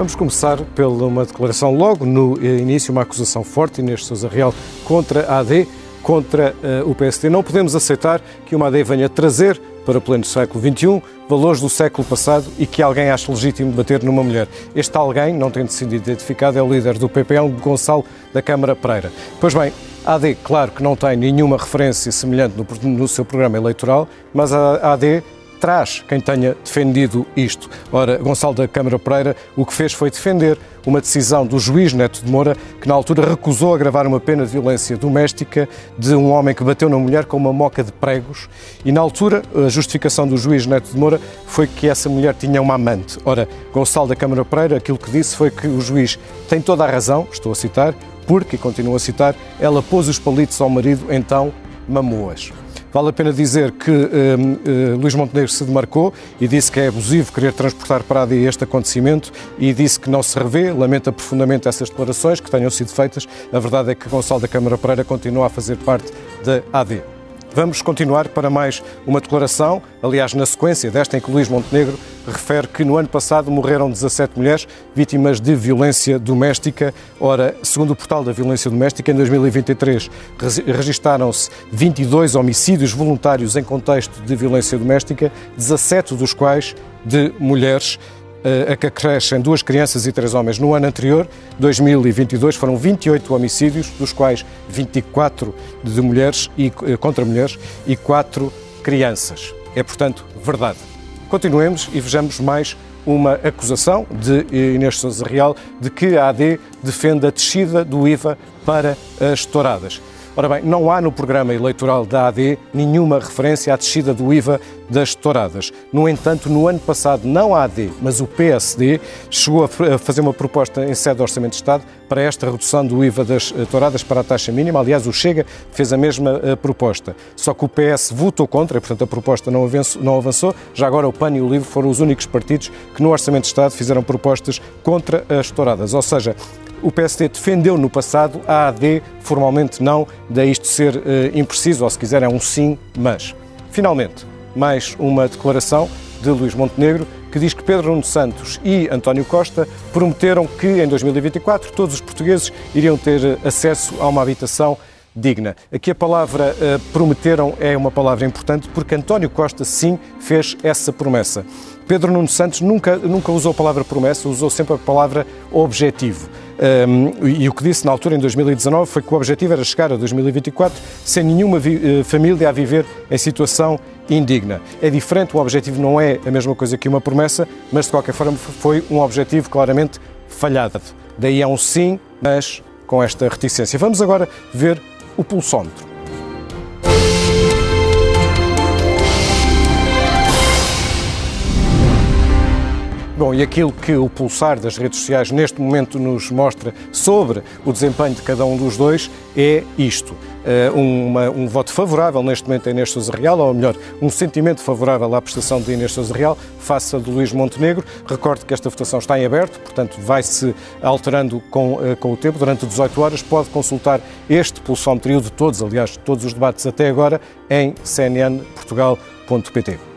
Vamos começar pela uma declaração logo no início, uma acusação forte, Inês Sousa Real, contra a AD, contra uh, o PSD. Não podemos aceitar que uma AD venha trazer para o pleno século XXI valores do século passado e que alguém ache legítimo bater numa mulher. Este alguém, não tendo sido identificado, é o líder do PPL, Gonçalo da Câmara Pereira. Pois bem, a AD, claro que não tem nenhuma referência semelhante no, no seu programa eleitoral, mas a AD traz quem tenha defendido isto. Ora, Gonçalo da Câmara Pereira o que fez foi defender uma decisão do juiz Neto de Moura, que na altura recusou agravar uma pena de violência doméstica de um homem que bateu na mulher com uma moca de pregos. E na altura, a justificação do juiz Neto de Moura foi que essa mulher tinha uma amante. Ora, Gonçalo da Câmara Pereira, aquilo que disse foi que o juiz tem toda a razão, estou a citar, porque, e continuo a citar, ela pôs os palitos ao marido, então mamou-as. Vale a pena dizer que uh, uh, Luís Montenegro se demarcou e disse que é abusivo querer transportar para a AD este acontecimento e disse que não se revê, lamenta profundamente essas declarações que tenham sido feitas. A verdade é que Gonçalo da Câmara Pereira continua a fazer parte da AD. Vamos continuar para mais uma declaração, aliás, na sequência desta em que Luís Montenegro refere que no ano passado morreram 17 mulheres vítimas de violência doméstica. Ora, segundo o portal da violência doméstica, em 2023 registaram-se 22 homicídios voluntários em contexto de violência doméstica, 17 dos quais de mulheres a que acrescem duas crianças e três homens. No ano anterior, 2022, foram 28 homicídios, dos quais 24 de mulheres e, eh, contra mulheres e 4 crianças. É, portanto, verdade. Continuemos e vejamos mais uma acusação de Inês Sousa Real de que a AD defende a descida do IVA para as touradas. Ora bem, não há no programa eleitoral da AD nenhuma referência à descida do IVA das touradas. No entanto, no ano passado, não a AD, mas o PSD chegou a fazer uma proposta em sede do Orçamento de Estado para esta redução do IVA das eh, touradas para a taxa mínima. Aliás, o Chega fez a mesma eh, proposta. Só que o PS votou contra, e, portanto a proposta não avançou. Já agora o PAN e o LIVRE foram os únicos partidos que no Orçamento de Estado fizeram propostas contra as touradas. Ou seja, o PSD defendeu no passado, a AD formalmente não, daí isto ser uh, impreciso, ou se quiser é um sim, mas. Finalmente, mais uma declaração de Luís Montenegro, que diz que Pedro Nuno Santos e António Costa prometeram que em 2024 todos os portugueses iriam ter eh, acesso a uma habitação digna. Aqui a palavra uh, prometeram é uma palavra importante porque António Costa sim fez essa promessa. Pedro Nuno Santos nunca, nunca usou a palavra promessa, usou sempre a palavra objetivo. Um, e o que disse na altura, em 2019, foi que o objetivo era chegar a 2024 sem nenhuma uh, família a viver em situação indigna. É diferente, o objetivo não é a mesma coisa que uma promessa, mas de qualquer forma foi um objetivo claramente falhado. Daí é um sim, mas com esta reticência. Vamos agora ver o pulsómetro. Bom, e aquilo que o pulsar das redes sociais neste momento nos mostra sobre o desempenho de cada um dos dois é isto. Uh, uma, um voto favorável neste momento a Inês Sousa Real, ou melhor, um sentimento favorável à prestação de Inês Sousa Real face a de Luís Montenegro. Recordo que esta votação está em aberto, portanto vai-se alterando com, uh, com o tempo. Durante 18 horas pode consultar este pulsómetro e o de todos, aliás, todos os debates até agora, em cnnportugal.pt.